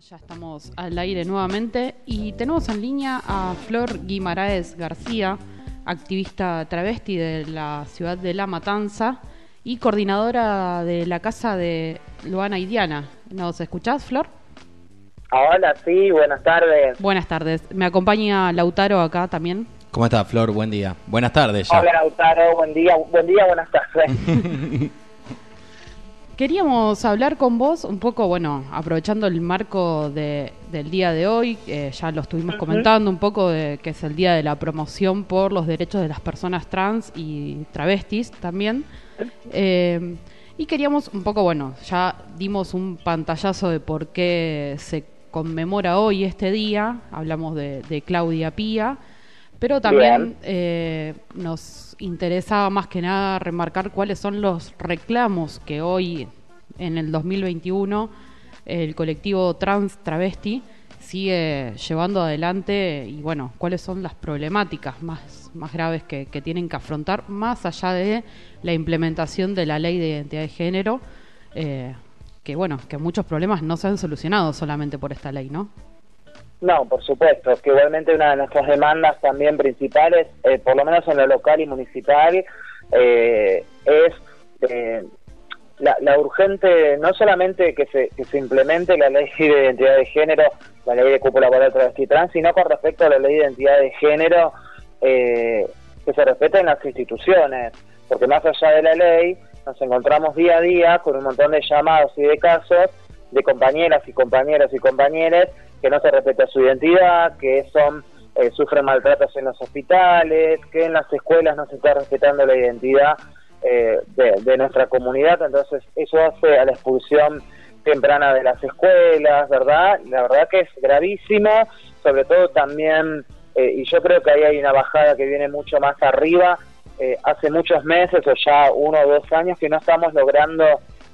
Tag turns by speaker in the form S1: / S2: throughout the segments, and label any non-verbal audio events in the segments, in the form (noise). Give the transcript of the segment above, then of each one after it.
S1: Ya estamos al aire nuevamente y tenemos en línea a Flor Guimaraes García, activista travesti de la ciudad de La Matanza y coordinadora de la casa de Luana y Diana. ¿Nos escuchás, Flor?
S2: Hola, sí, buenas tardes.
S1: Buenas tardes. Me acompaña Lautaro acá también.
S3: ¿Cómo está, Flor? Buen día. Buenas tardes ya.
S2: Hola, Lautaro, buen día, buen día, buenas tardes. (laughs)
S1: Queríamos hablar con vos un poco, bueno, aprovechando el marco de, del día de hoy, eh, ya lo estuvimos comentando un poco, de, que es el día de la promoción por los derechos de las personas trans y travestis también. Eh, y queríamos un poco, bueno, ya dimos un pantallazo de por qué se conmemora hoy este día, hablamos de, de Claudia Pía, pero también eh, nos interesaba más que nada remarcar cuáles son los reclamos que hoy, en el 2021, el colectivo trans travesti sigue llevando adelante y bueno, cuáles son las problemáticas más, más graves que, que tienen que afrontar, más allá de la implementación de la ley de identidad de género, eh, que bueno, que muchos problemas no se han solucionado solamente por esta ley, ¿no?
S2: No, por supuesto, que igualmente una de nuestras demandas también principales, eh, por lo menos en lo local y municipal, eh, es eh, la, la, urgente, no solamente que se, que se implemente la ley de identidad de género, la ley de cúpula laboral travesti trans, sino con respecto a la ley de identidad de género, que se respeten las instituciones, porque más allá de la ley, nos encontramos día a día con un montón de llamados y de casos de compañeras y compañeros y compañeros que no se respeta su identidad, que son eh, sufren maltratos en los hospitales, que en las escuelas no se está respetando la identidad eh, de, nuestra comunidad, entonces eso hace a la expulsión temprana de las escuelas, ¿verdad? La verdad que es gravísimo, sobre todo también, eh, y yo creo que ahí hay una bajada que viene mucho más arriba, hace muchos meses o ya uno o dos años que no estamos logrando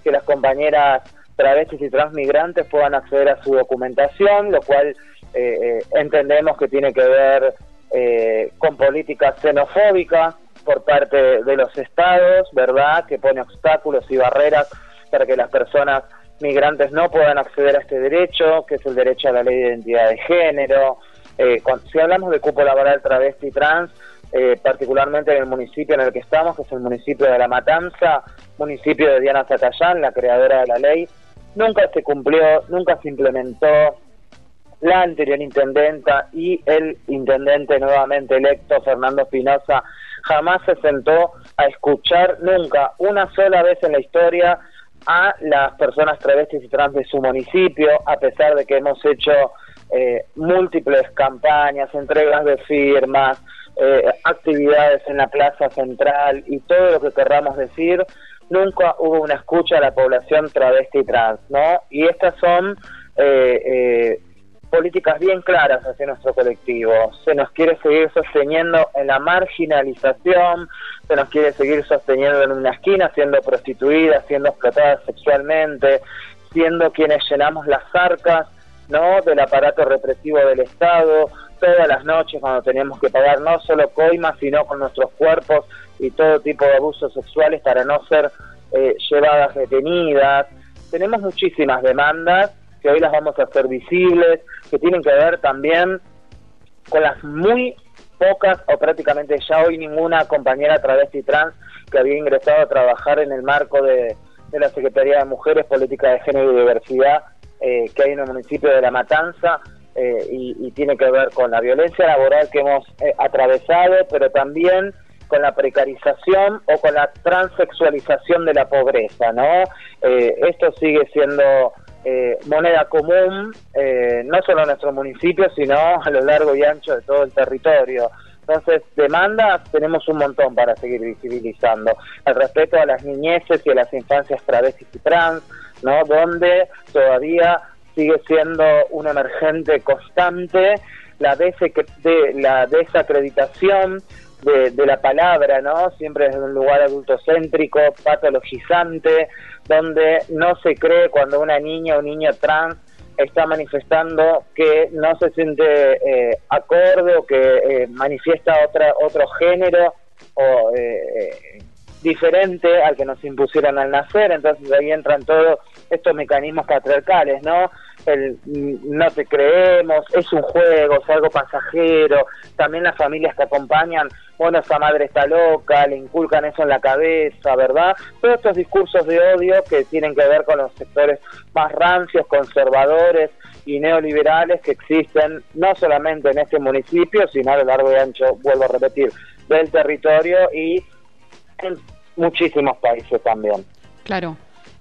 S2: que las compañeras travestis y transmigrantes puedan acceder a su documentación, lo cual eh, eh, entendemos que tiene que ver eh, con políticas xenofóbicas por parte de los estados, ¿verdad? Que pone obstáculos y barreras para que las personas migrantes no puedan acceder a este derecho, que es el derecho a la ley de identidad de género. si hablamos de cupo laboral travesti trans, particularmente en el municipio en el que estamos, que es el municipio de La Matanza, municipio de Diana Zacayán, la creadora de la ley, nunca se cumplió, nunca se implementó. La anterior intendenta y el intendente nuevamente electo, Fernando Espinosa, jamás se sentó a escuchar nunca, una sola vez en la historia, a las personas travestis y trans de su municipio, a pesar de que hemos hecho eh, múltiples campañas, entregas de firmas, eh, actividades en la plaza central y todo lo que querramos decir, nunca hubo una escucha a la población travesti y trans, ¿no? Y estas son eh, eh, políticas bien claras hacia nuestro colectivo. Se nos quiere seguir sosteniendo en la marginalización, se nos quiere seguir sosteniendo en una esquina, siendo prostituidas, siendo explotadas sexualmente, siendo quienes llenamos las arcas, ¿no? Del aparato represivo del Estado, todas las noches cuando tenemos que pagar no solo coimas, sino con nuestros cuerpos y todo tipo de abusos sexuales para no ser eh, llevadas detenidas. Tenemos muchísimas demandas que hoy las vamos a hacer visibles, que tienen que ver también con las muy pocas o prácticamente ya hoy ninguna compañera travesti trans que había ingresado a trabajar en el marco de, la Secretaría de Mujeres, Política de Género y Diversidad eh, que hay en el municipio de La Matanza. Eh, y, tiene que ver con la violencia laboral que hemos atravesado, pero también con la precarización o con la transexualización de la pobreza, ¿no? Eh, esto sigue siendo eh, moneda común, eh, no solo en nuestro municipio, sino a lo largo y ancho de todo el territorio. Entonces, demandas tenemos un montón para seguir visibilizando. El respeto a las niñeces y a las infancias travestis y trans, ¿no? Donde todavía sigue siendo un emergente constante la, de, la desacreditación de, la palabra, ¿no? Siempre es un lugar adultocéntrico, patologizante, donde no se cree cuando una niña o niño trans está manifestando que no se siente eh, acorde o que eh, manifiesta otra, otro género o eh, diferente al que nos impusieron al nacer, entonces ahí entran todos estos mecanismos patriarcales, ¿no? El no te creemos, es un juego, es algo pasajero, también las familias que acompañan, bueno, esa madre está loca, le inculcan eso en la cabeza, ¿verdad? Todos estos discursos de odio que tienen que ver con los sectores más rancios, conservadores y neoliberales que existen no solamente en este municipio, sino a lo largo y ancho, vuelvo a repetir, del territorio y en muchísimos países también.
S1: Claro.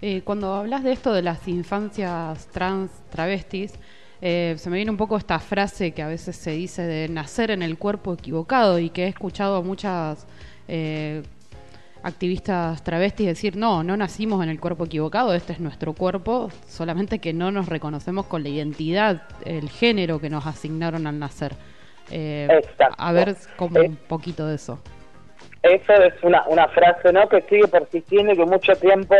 S1: Eh, cuando hablas de esto de las infancias trans, travestis, eh, se me viene un poco esta frase que a veces se dice de nacer en el cuerpo equivocado y que he escuchado a muchas eh, activistas travestis decir, no, no nacimos en el cuerpo equivocado, este es nuestro cuerpo, solamente que no nos reconocemos con la identidad, el género que nos asignaron al nacer. a ver como un poquito de eso.
S2: Eso es una, una frase ¿no? que sigue persistiendo y que mucho tiempo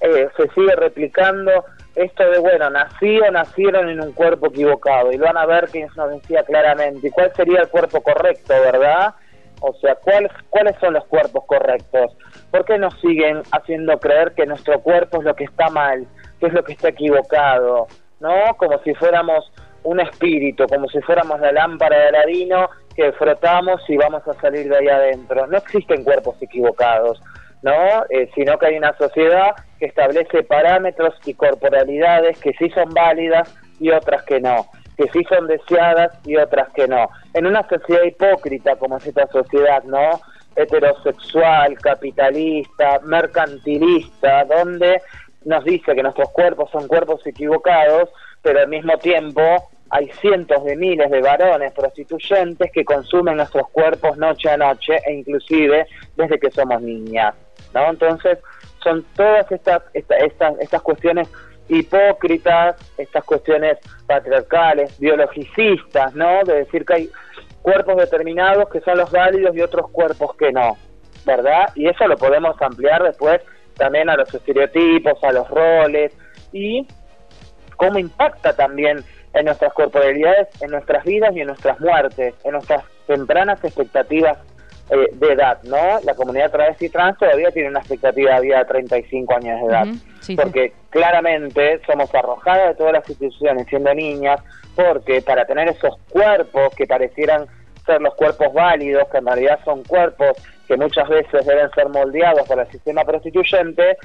S2: eh, se sigue replicando esto de, bueno, nací nacieron en un cuerpo equivocado, y lo van a ver que nos decía claramente, ¿y cuál sería el cuerpo correcto, verdad? O sea, ¿cuál, ¿cuáles son los cuerpos correctos? ¿Por qué nos siguen haciendo creer que nuestro cuerpo es lo que está mal, que es lo que está equivocado? ¿No? Como si fuéramos un espíritu, como si fuéramos la lámpara de Aladino que frotamos y vamos a salir de ahí adentro. No existen cuerpos equivocados. ¿no? Eh, sino que hay una sociedad que establece parámetros y corporalidades que sí son válidas y otras que no, que sí son deseadas y otras que no. En una sociedad hipócrita como es esta sociedad, ¿no? heterosexual, capitalista, mercantilista, donde nos dice que nuestros cuerpos son cuerpos equivocados, pero al mismo tiempo hay cientos de miles de varones prostituyentes que consumen nuestros cuerpos noche a noche e inclusive desde que somos niñas. ¿no? Entonces, son todas estas, estas, estas cuestiones hipócritas, estas cuestiones patriarcales, biologicistas, ¿no? De decir que hay cuerpos determinados que son los válidos y otros cuerpos que no, ¿verdad? Y eso lo podemos ampliar después también a los estereotipos, a los roles y cómo impacta también en nuestras corporalidades, en nuestras vidas y en nuestras muertes, en nuestras tempranas expectativas eh, de edad, ¿no? La comunidad travesti trans todavía tiene una expectativa de vida de 35 años de edad, porque claramente somos arrojadas de todas las instituciones siendo niñas, porque para tener esos cuerpos que parecieran ser los cuerpos válidos, que en realidad son cuerpos que muchas veces deben ser moldeados por el sistema prostituyente,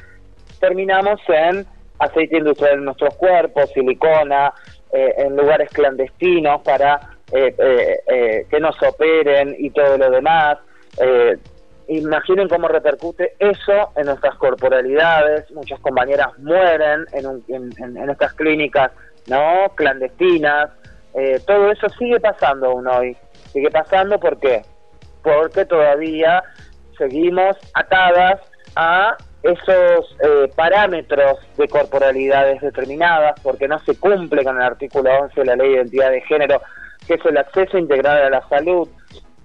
S2: terminamos en aceite industrial en nuestros cuerpos, silicona, eh, en lugares clandestinos para eh, que nos operen y todo lo demás. Eh, imaginen cómo repercute eso en nuestras corporalidades. Muchas compañeras mueren en, estas clínicas no clandestinas. Eh, todo eso sigue pasando aún hoy. Sigue pasando ¿por qué? Porque todavía seguimos atadas a esos eh, parámetros de corporalidades determinadas, porque no se cumple con el artículo 11 de la Ley de Identidad de Género, que es el acceso integral a la salud,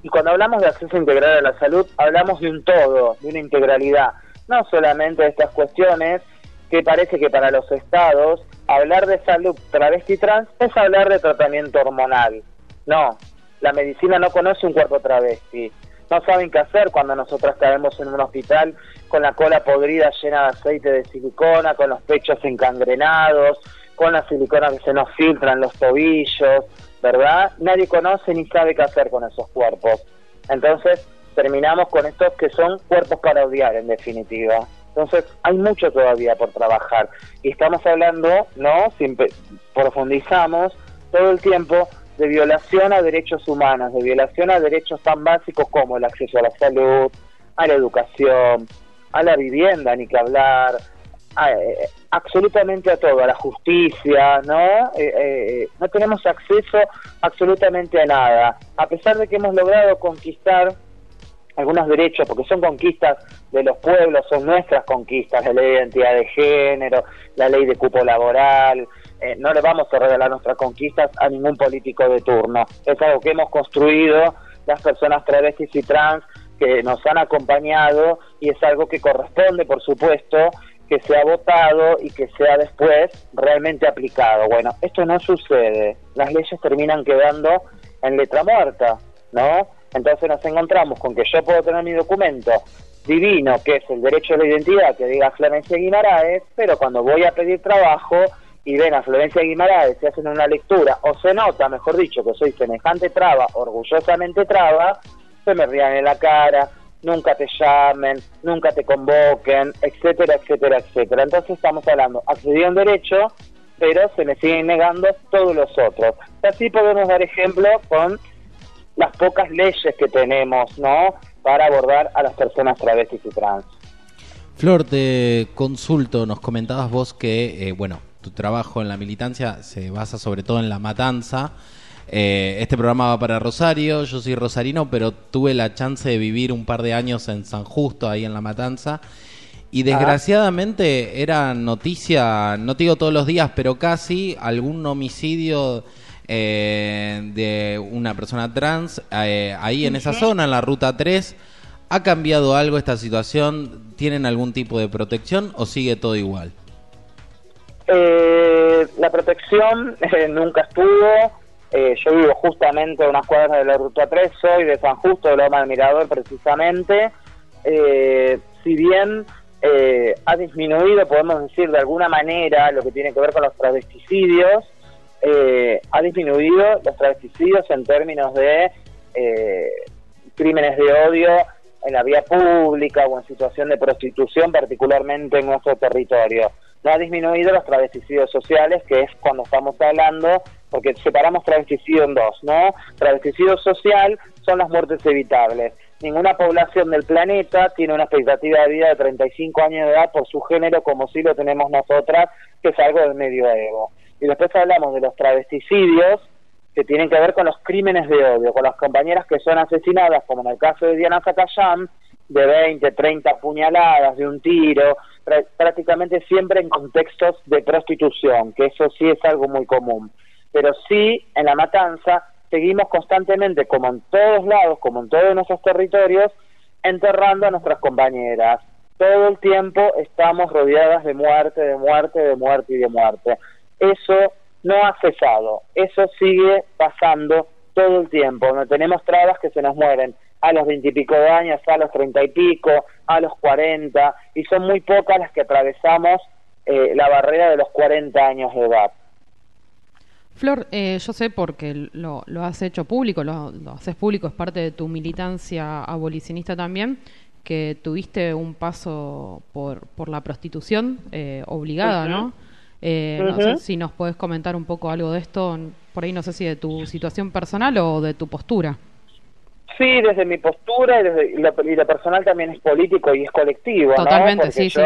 S2: y cuando hablamos de acceso integral a la salud, hablamos de un todo, de una integralidad, no solamente de estas cuestiones que parece que para los estados hablar de salud travesti trans es hablar de tratamiento hormonal. No, la medicina no conoce un cuerpo travesti. No saben qué hacer cuando nosotras caemos en un hospital con la cola podrida llena de aceite de silicona, con los pechos encangrenados, con la silicona que se nos filtra en los tobillos, ¿verdad? Nadie conoce ni sabe qué hacer con esos cuerpos. Entonces terminamos con estos que son cuerpos para odiar, en definitiva. Entonces hay mucho todavía por trabajar y estamos hablando, ¿no? Siempre profundizamos todo el tiempo de violación a derechos humanos, de violación a derechos tan básicos como el acceso a la salud, a la educación, a la vivienda, ni que hablar, eh, absolutamente a todo, a la justicia, ¿no? Eh, eh, no tenemos acceso absolutamente a nada, a pesar de que hemos logrado conquistar algunos derechos, porque son conquistas de los pueblos, son nuestras conquistas, la ley de identidad de género, la ley de cupo laboral, no le vamos a regalar nuestras conquistas a ningún político de turno, es algo que hemos construido las personas travestis y trans que nos han acompañado y es algo que corresponde, por supuesto, que sea votado y que sea después realmente aplicado. Bueno, esto no sucede. Las leyes terminan quedando en letra muerta, ¿no? Entonces nos encontramos con que yo puedo tener mi documento divino, que es el derecho a la identidad, que diga Florencia Guimaraes, pero cuando voy a pedir trabajo, y ven a Florencia Guimaraes y hacen una lectura, o se nota, mejor dicho, que soy semejante traba, orgullosamente traba, se me rían en la cara, nunca te llamen, nunca te convoquen, etcétera, etcétera, etcétera. Entonces estamos hablando, accedí a un derecho, pero se me siguen negando todos los otros. Así podemos dar ejemplo con las pocas leyes que tenemos, ¿no? Para abordar a las personas travestis y trans.
S3: Flor, te consulto, nos comentabas vos que, eh, bueno, tu trabajo en la militancia se basa sobre todo en la matanza. Eh, este programa va para Rosario, yo soy rosarino, pero tuve la chance de vivir un par de años en San Justo, ahí en la matanza. Y desgraciadamente era noticia, no digo todos los días, pero casi algún homicidio eh, de una persona trans eh, ahí en esa zona, en la ruta 3. ¿Ha cambiado algo esta situación? ¿Tienen algún tipo de protección o sigue todo igual?
S2: Eh, la protección (laughs) eh, nunca estuvo. Eh, yo vivo justamente a unas cuadras de la Ruta 3, soy de San Justo, de Loma del Mirador precisamente. si bien ha disminuido, podemos decir de alguna manera, lo que tiene que ver con los travesticidios, ha disminuido los travesticidios en términos de crímenes de odio en la vía pública o en situación de prostitución, particularmente en nuestro territorio no ha disminuido los travesticidios sociales, que es cuando estamos hablando, porque separamos travesticidio en dos, ¿no? Travesticidio social son las muertes evitables. Ninguna población del planeta tiene una expectativa de vida de 35 años de edad por su género como si lo tenemos nosotras, que es algo del medioevo. Y después hablamos de los travesticidios, que tienen que ver con los crímenes de odio, con las compañeras que son asesinadas, como en el caso de Diana Zacayán, de 20, 30 puñaladas, de un tiro, prácticamente siempre en contextos de prostitución, que eso sí es algo muy común. Pero sí, en la matanza, seguimos constantemente, como en todos lados, como en todos nuestros territorios, enterrando a nuestras compañeras. Todo el tiempo estamos rodeadas de muerte, de muerte, de muerte y de muerte. Eso no ha cesado, eso sigue pasando todo el tiempo, no tenemos trabas que se nos mueren a los veintipico de años, a los treinta y pico, a los cuarenta, y son muy pocas las que atravesamos eh, la barrera de los cuarenta años de edad.
S1: Flor, eh, yo sé porque lo, lo has hecho público, lo, haces público, es parte de tu militancia abolicionista también, que tuviste un paso por, por la prostitución eh, obligada, ¿no? No sé si nos puedes comentar un poco algo de esto, por ahí no sé si de tu situación personal o de tu postura.
S2: Sí, desde mi postura y, desde, la, personal también es político y es colectivo,
S1: Totalmente,
S2: ¿no?
S1: sí,
S2: yo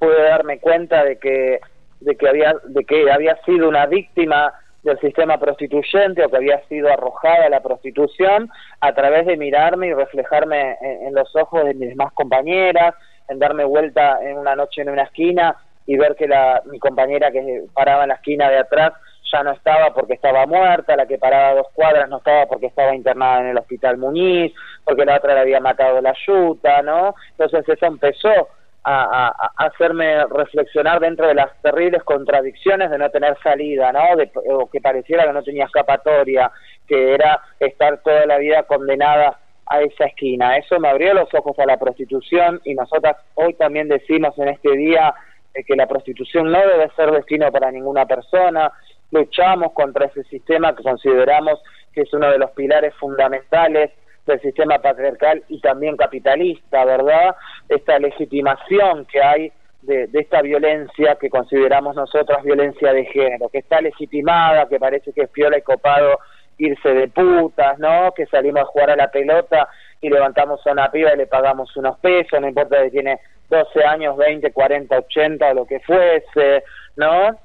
S2: pude darme cuenta de que de que había de que había sido una víctima del sistema prostituyente o que había sido arrojada a la prostitución a través de mirarme y reflejarme en, los ojos de mis demás compañeras, en darme vuelta en una noche en una esquina y ver que la mi compañera que paraba en la esquina de atrás ya no estaba porque estaba muerta, la que paraba dos cuadras no estaba porque estaba internada en el hospital Muñiz, porque la otra le había matado la yuta, ¿no? Entonces eso empezó a, hacerme reflexionar dentro de las terribles contradicciones de no tener salida, ¿no? De, o que pareciera que no tenía escapatoria, que era estar toda la vida condenada a esa esquina. Eso me abrió los ojos a la prostitución y nosotras hoy también decimos en este día eh, que la prostitución no debe ser destino para ninguna persona, luchamos contra ese sistema que consideramos que es uno de los pilares fundamentales del sistema patriarcal y también capitalista, ¿verdad? Esta legitimación que hay de, esta violencia que consideramos nosotros violencia de género, que está legitimada, que parece que es piola y copado irse de putas, ¿no? Que salimos a jugar a la pelota y levantamos a una piba y le pagamos unos pesos, no importa si tiene 12 años, 20, 40, 80 o lo que fuese, ¿no?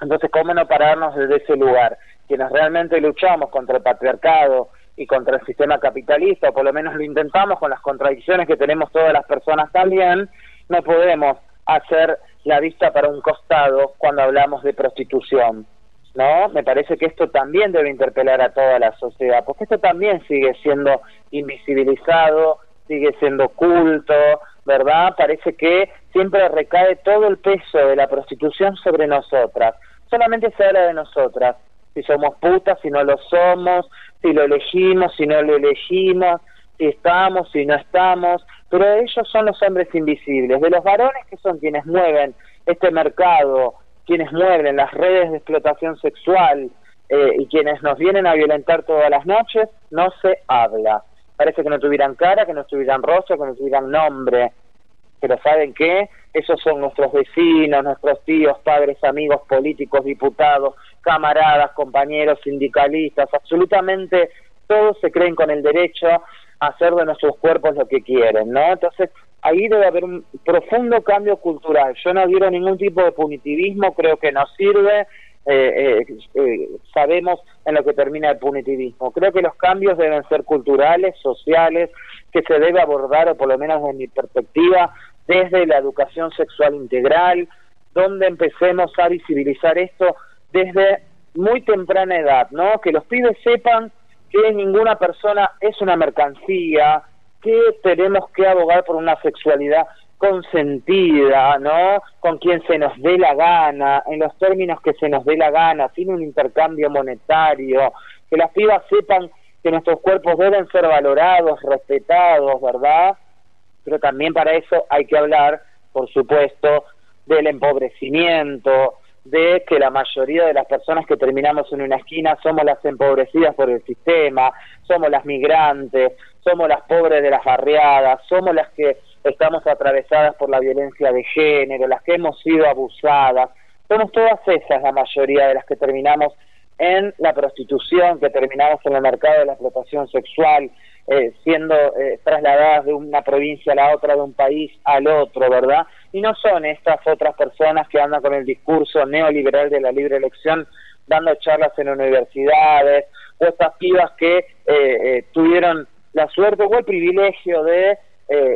S2: Entonces, ¿cómo no pararnos desde ese lugar? Quienes realmente luchamos contra el patriarcado y contra el sistema capitalista, o por lo menos lo intentamos con las contradicciones que tenemos todas las personas también, no podemos hacer la vista para un costado cuando hablamos de prostitución. ¿No? Me parece que esto también debe interpelar a toda la sociedad, porque esto también sigue siendo invisibilizado, sigue siendo oculto, ¿verdad? Parece que siempre recae todo el peso de la prostitución sobre nosotras solamente se habla de nosotras, si somos putas, si no lo somos, si lo elegimos, si no lo elegimos, si estamos, si no estamos, pero ellos son los hombres invisibles, de los varones que son quienes mueven este mercado quienes mueven las redes de explotación sexual eh, y quienes nos vienen a violentar todas las noches, no se habla. Parece que no tuvieran cara, que no tuvieran rostro, que no tuvieran nombre. Pero ¿saben qué? Esos son nuestros vecinos, nuestros tíos, padres, amigos, políticos, diputados, camaradas, compañeros, sindicalistas, absolutamente todos se creen con el derecho a hacer de nuestros cuerpos lo que quieren, ¿no? Entonces, ahí debe haber un profundo cambio cultural. Yo no quiero ningún tipo de punitivismo, creo que no sirve, eh, eh, eh, sabemos en lo que termina el punitivismo. Creo que los cambios deben ser culturales, sociales, que se debe abordar, o por lo menos desde mi perspectiva, desde la educación sexual integral, donde empecemos a visibilizar esto desde muy temprana edad, ¿no? Que los pibes sepan que ninguna persona es una mercancía, que tenemos que abogar por una sexualidad consentida, ¿no? Con quien se nos dé la gana, en los términos que se nos dé la gana, sin un intercambio monetario, que las pibas sepan que nuestros cuerpos deben ser valorados, respetados, ¿verdad? Pero también para eso hay que hablar, por supuesto, del empobrecimiento, de que la mayoría de las personas que terminamos en una esquina somos las empobrecidas por el sistema, somos las migrantes, somos las pobres de las barriadas, somos las que estamos atravesadas por la violencia de género, las que hemos sido abusadas, somos todas esas la mayoría de las que terminamos en la prostitución, que terminamos en el mercado de la explotación sexual, eh, siendo eh, trasladadas de una provincia a la otra, de un país al otro, ¿verdad? Y no son estas otras personas que andan con el discurso neoliberal de la libre elección dando charlas en universidades, o estas pibas que eh, tuvieron la suerte o el privilegio de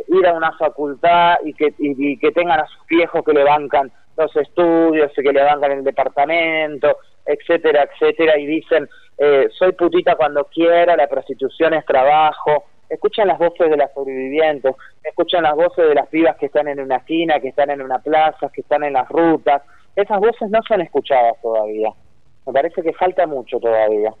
S2: ir a una facultad y que, y que tengan a sus viejos que le bancan los estudios y que le bancan el departamento, etcétera, etcétera, y dicen, eh, soy putita cuando quiera, la prostitución es trabajo. Escuchan las voces de las sobrevivientes, escuchan las voces de las pibas que están en una esquina, que están en una plaza, que están en las rutas. Esas voces no son escuchadas todavía. Me parece que falta mucho todavía.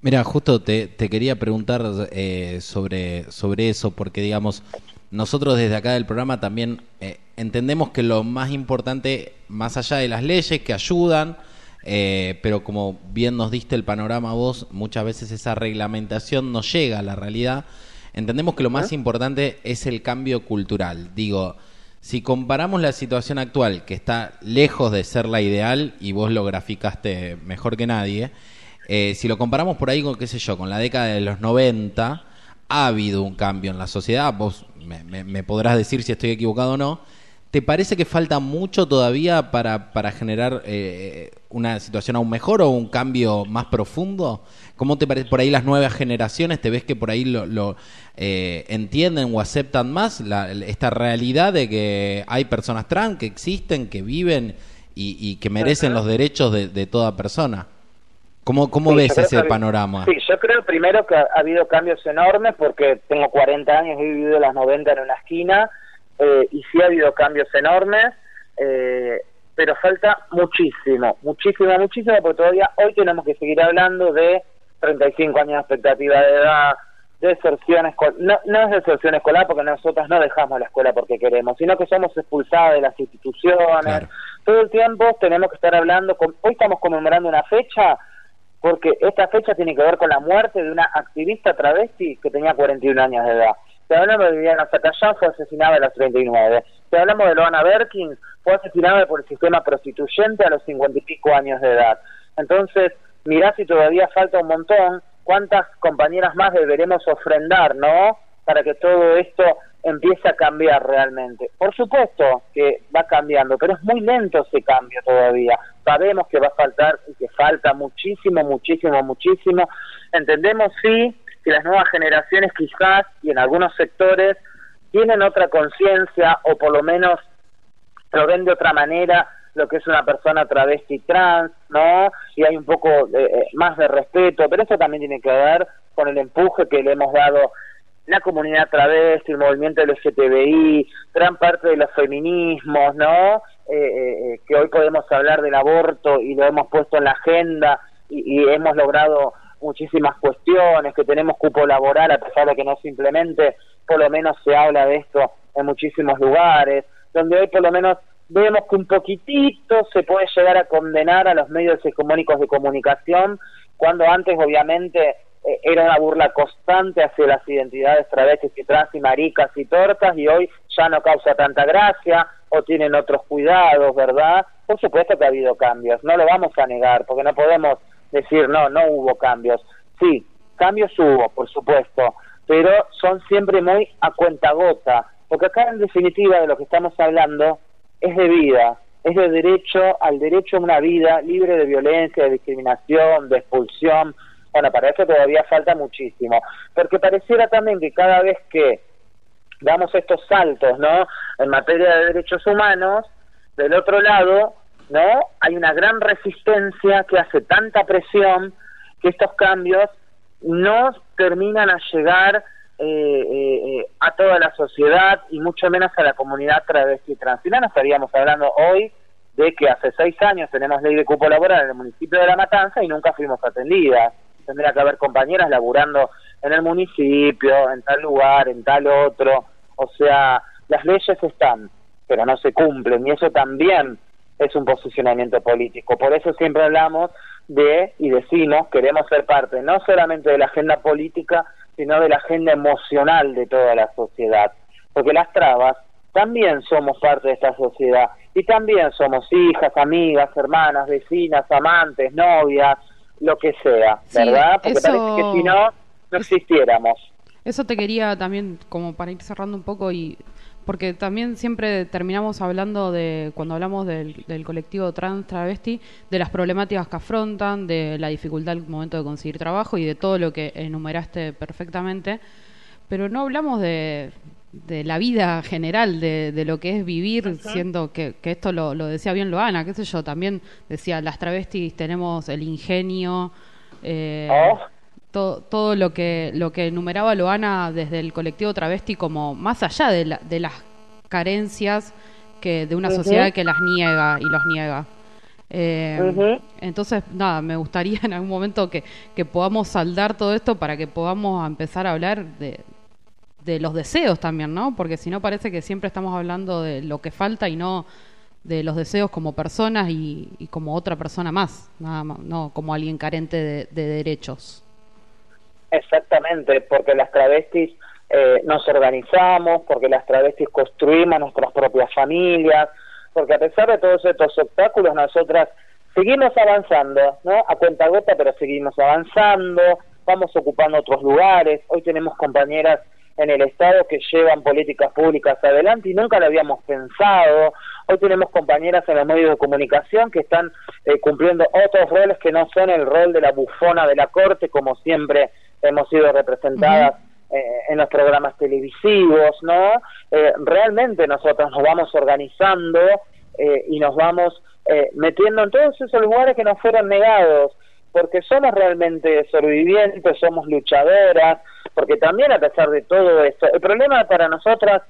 S3: Mira, justo te, te quería preguntar eh, sobre, sobre eso, porque digamos, nosotros desde acá del programa también eh, entendemos que lo más importante, más allá de las leyes que ayudan, eh, pero como bien nos diste el panorama vos, muchas veces esa reglamentación no llega a la realidad. Entendemos que lo más importante es el cambio cultural. Digo, si comparamos la situación actual, que está lejos de ser la ideal, y vos lo graficaste mejor que nadie, eh, si lo comparamos por ahí con, qué sé yo, con la década de los 90, ha habido un cambio en la sociedad, vos me podrás decir si estoy equivocado o no, ¿Te parece que falta mucho todavía para, para generar eh, una situación aún mejor o un cambio más profundo? ¿Cómo te parece por ahí las nuevas generaciones? ¿Te ves que por ahí lo, eh, entienden o aceptan más esta realidad de que hay personas trans que existen, que viven y, que merecen los derechos de, toda persona? ¿Cómo, cómo ves ese panorama?
S2: Sí, yo creo primero que ha, habido cambios enormes porque tengo 40 años, he vivido las 90 en una esquina eh, y sí ha habido cambios enormes, eh, pero falta muchísimo, muchísimo, muchísimo, porque todavía hoy tenemos que seguir hablando de 35 años de expectativa de edad, de deserción escolar, no, no es deserción escolar porque nosotros no dejamos la escuela porque queremos, sino que somos expulsadas de las instituciones, todo el tiempo tenemos que estar hablando, con, hoy estamos conmemorando una fecha porque esta fecha tiene que ver con la muerte de una activista travesti que tenía 41 años de edad. Si hablamos de Viviana Zacayán, fue asesinada a los 39. Si hablamos de Loana Berkins, fue asesinada por el sistema prostituyente a los 50 y pico años de edad. Entonces, mirá si todavía falta un montón, cuántas compañeras más deberemos ofrendar, ¿no? Para que todo esto empiece a cambiar realmente. Por supuesto que va cambiando, pero es muy lento ese cambio todavía. Sabemos que va a faltar y que falta muchísimo, muchísimo, muchísimo. Entendemos, sí, que las nuevas generaciones quizás y en algunos sectores tienen otra conciencia o por lo menos lo ven de otra manera lo que es una persona travesti trans, ¿no? Y hay un poco eh, más de respeto, pero eso también tiene que ver con el empuje que le hemos dado la comunidad travesti, el movimiento LGTBI, gran parte de los feminismos, ¿no? Eh, eh, que hoy podemos hablar del aborto y lo hemos puesto en la agenda y, y hemos logrado muchísimas cuestiones, que tenemos cupo laboral a pesar de que no simplemente, por lo menos se habla de esto en muchísimos lugares, donde hoy por lo menos vemos que un poquitito se puede llegar a condenar a los medios hegemónicos de comunicación, cuando antes obviamente eh, era una burla constante hacia las identidades travestis y trans y maricas y tortas y hoy ya no causa tanta gracia o tienen otros cuidados, ¿verdad? Por supuesto que ha habido cambios, no lo vamos a negar, porque no podemos decir, no, no hubo cambios. Sí, cambios hubo, por supuesto, pero son siempre muy a cuenta gota, porque acá en definitiva de lo que estamos hablando es de vida, es de derecho al derecho a una vida libre de violencia, de discriminación, de expulsión. Bueno, para eso todavía falta muchísimo, porque pareciera también que cada vez que damos estos saltos, ¿no? En materia de derechos humanos, del otro lado, ¿no? Hay una gran resistencia que hace tanta presión que estos cambios no terminan a llegar eh, eh, a toda la sociedad y mucho menos a la comunidad travesti y trans. Si estaríamos hablando hoy de que hace seis años tenemos ley de cupo laboral en el municipio de La Matanza y nunca fuimos atendidas. Tendría que haber compañeras laburando en el municipio, en tal lugar, en tal otro. O sea, las leyes están, pero no se cumplen y eso también es un posicionamiento político. Por eso siempre hablamos de y decimos queremos ser parte no solamente de la agenda política, sino de la agenda emocional de toda la sociedad. Porque las trabas también somos parte de esta sociedad y también somos hijas, amigas, hermanas, vecinas, amantes, novias, lo que sea, ¿verdad? Porque parece que si no, no existiéramos.
S1: Eso te quería también, como para ir cerrando un poco y porque también siempre terminamos hablando de, cuando hablamos del, colectivo trans travesti, de las problemáticas que afrontan, de la dificultad al momento de conseguir trabajo y de todo lo que enumeraste perfectamente, pero no hablamos de, la vida general, de, lo que es vivir, siendo que, esto lo, decía bien Loana, qué sé yo, también decía, las travestis tenemos el ingenio. Eh, oh todo, lo que lo que enumeraba Loana desde el colectivo travesti como más allá de, de las carencias que de una sociedad que las niega y los niega. Eh, entonces, nada, me gustaría (laughs) en algún momento que, que, podamos saldar todo esto para que podamos empezar a hablar de, de los deseos también, ¿no? Porque si no parece que siempre estamos hablando de lo que falta y no de los deseos como personas y, como otra persona más, nada más, no como alguien carente de derechos.
S2: Exactamente, porque las travestis eh, nos organizamos, porque las travestis construimos nuestras propias familias, porque a pesar de todos estos obstáculos, nosotras seguimos avanzando, ¿no? A cuenta gota, pero seguimos avanzando, vamos ocupando otros lugares. Hoy tenemos compañeras en el Estado que llevan políticas públicas adelante y nunca lo habíamos pensado. Hoy tenemos compañeras en los medios de comunicación que están eh, cumpliendo otros roles que no son el rol de la bufona de la corte, como siempre hemos sido representadas eh, en los programas televisivos, ¿no? Eh, realmente nosotros nos vamos organizando eh, y nos vamos metiendo en todos esos lugares que nos fueron negados, porque somos realmente sobrevivientes, somos luchadoras, porque también a pesar de todo esto, el problema para nosotras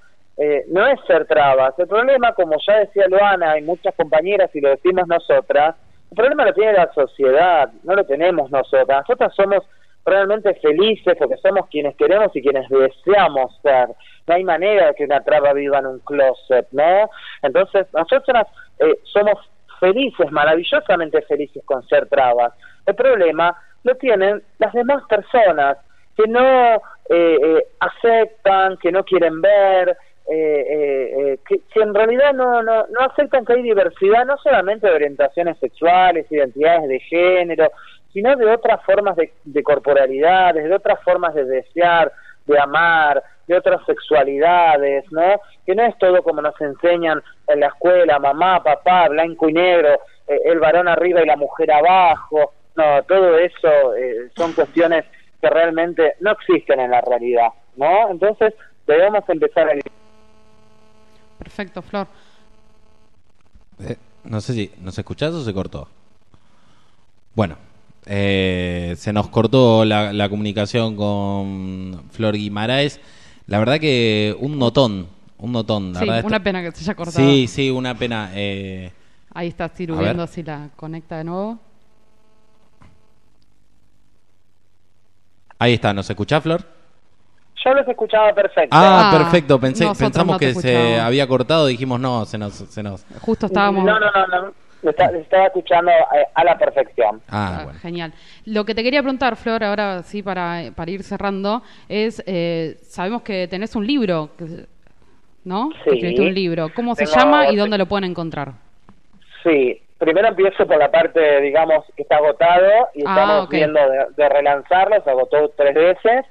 S2: no es ser trabas, el problema, como ya decía Luana y muchas compañeras y lo decimos nosotras, el problema lo tiene la sociedad, no lo tenemos nosotras, nosotras somos realmente felices porque somos quienes queremos y quienes deseamos ser. No hay manera de que una traba viva en un closet, ¿no? Entonces, nosotros eh, somos felices, maravillosamente felices con ser trabas. El problema lo tienen las demás personas que no eh, eh, aceptan, que no quieren ver, que, que, en realidad no, no, no aceptan que hay diversidad no solamente de orientaciones sexuales, identidades de género, sino de otras formas de, de corporalidades, de otras formas de desear, de amar, de otras sexualidades, ¿no? Que no es todo como nos enseñan en la escuela, mamá, papá, blanco y negro, eh, el varón arriba y la mujer abajo, no, todo eso eh, son cuestiones que realmente no existen en la realidad, ¿no? Entonces debemos empezar a...
S1: Perfecto, Flor.
S3: Eh, no sé si nos escuchás o se cortó. Bueno, eh, se nos cortó la, comunicación con Flor Guimaraes. La verdad que un notón, un notón.
S1: sí, una pena que se haya cortado.
S3: Sí, sí, una pena. Eh...
S1: Ahí está viendo si la conecta de nuevo.
S3: Ahí está, ¿nos escuchás, Flor?
S2: yo los escuchaba perfecto.
S3: Ah,
S1: Ah,
S3: perfecto. Pensé, pensamos
S1: no
S3: que se había cortado. Dijimos, no, se nos. Se nos...
S1: Justo estábamos...
S2: No, no, no, no. Lo está- lo estaba escuchando eh, a la perfección.
S3: Ah,
S1: Ah,
S3: bueno.
S1: Genial. Lo que te quería preguntar, Flor, ahora sí para, para ir cerrando, es, eh, sabemos que tenés un libro, que- ¿no?
S2: Sí.
S1: Escribiste un libro. ¿Cómo se llama y dónde lo pueden encontrar?
S2: Sí, primero empiezo por la parte, digamos, que está agotado y
S1: Ah,
S2: estamos
S1: ok.
S2: viendo de, de relanzarlo, se agotó tres veces.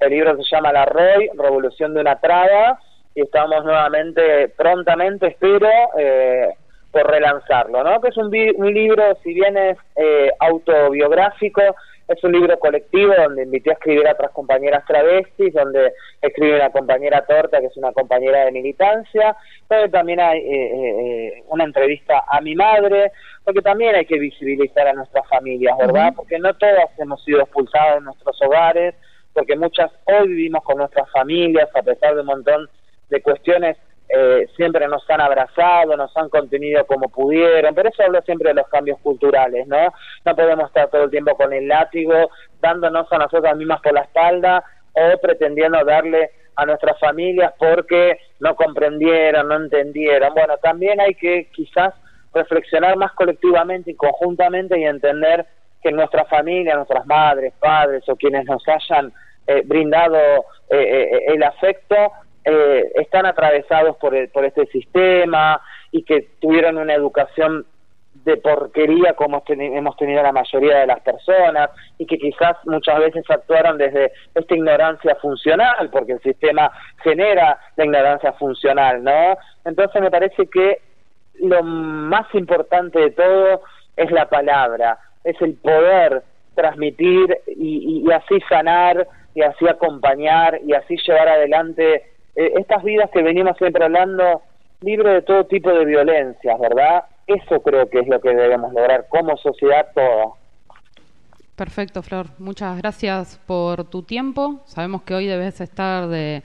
S2: El libro se llama La Roy, Revolución de una Traba, y estamos nuevamente, prontamente, espero, eh, por relanzarlo, ¿no? Que es un, un libro, si bien es eh, autobiográfico, es un libro colectivo donde invité a escribir a otras compañeras travestis, donde escribe una compañera torta, que es una compañera de militancia, donde también hay eh, eh, eh, una entrevista a mi madre, porque también hay que visibilizar a nuestras familias, ¿verdad? Porque no todas hemos sido expulsadas de nuestros hogares, porque muchas hoy vivimos con nuestras familias, a pesar de un montón de cuestiones eh, siempre nos han abrazado, nos han contenido como pudieron, por eso hablo siempre de los cambios culturales, ¿no? No podemos estar todo el tiempo con el látigo, dándonos a nosotras mismas por la espalda o pretendiendo darle a nuestras familias porque no comprendieron, no entendieron. Bueno, también hay que quizás reflexionar más colectivamente y conjuntamente y entender que nuestra familia, nuestras madres, padres o quienes nos hayan eh, brindado eh, eh, el afecto eh, están atravesados por, el- por este sistema y que tuvieron una educación de porquería como hemos tenido la mayoría de las personas y que quizás muchas veces actuaron desde esta ignorancia funcional, porque el sistema genera la ignorancia funcional, ¿no? Entonces me parece que lo más importante de todo es la palabra, es el poder transmitir y, y- y así sanar y así acompañar y así llevar adelante eh, estas vidas que venimos siempre hablando, libre de todo tipo de violencias, ¿verdad? Eso creo que es lo que debemos lograr como sociedad toda.
S1: Perfecto, Flor. Muchas gracias por tu tiempo. Sabemos que hoy debes estar de,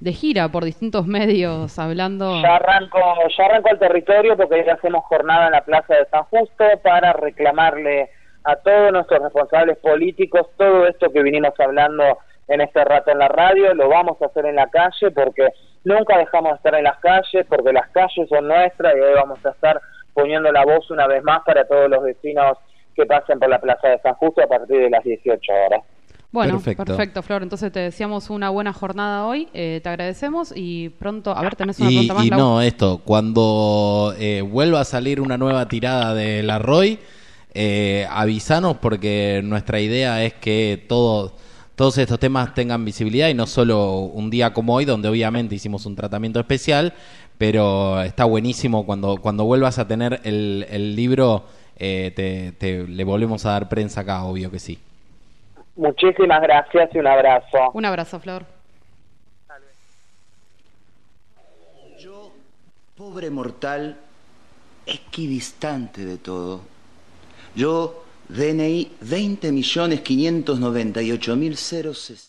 S1: de gira por distintos medios hablando.
S2: Ya arranco, ya arranco al territorio porque ya hacemos jornada en la Plaza de San Justo para reclamarle a todos nuestros responsables políticos todo esto que vinimos hablando en este rato en la radio, lo vamos a hacer en la calle porque nunca dejamos de estar en las calles, porque las calles son nuestras y hoy vamos a estar poniendo la voz una vez más para todos los vecinos que pasen por la Plaza de San Justo a partir de las 18 horas.
S1: Bueno,
S3: Perfecto.
S1: perfecto. Flor. Entonces te deseamos una buena jornada hoy. eh, te agradecemos y pronto. A ver, tenés una
S3: Y,
S1: pregunta más.
S3: y no, esto, cuando eh, vuelva a salir una nueva tirada de la Roy, eh, avisanos porque nuestra idea es que todo, todos estos temas tengan visibilidad y no solo un día como hoy, donde obviamente hicimos un tratamiento especial, pero está buenísimo cuando, cuando vuelvas a tener el, el libro, eh, te, te- le volvemos a dar prensa acá, obvio que sí.
S2: Muchísimas gracias y un abrazo.
S1: Un abrazo, Flor.
S4: Yo, pobre mortal, equidistante de todo. Yo, DNI 20.598.060.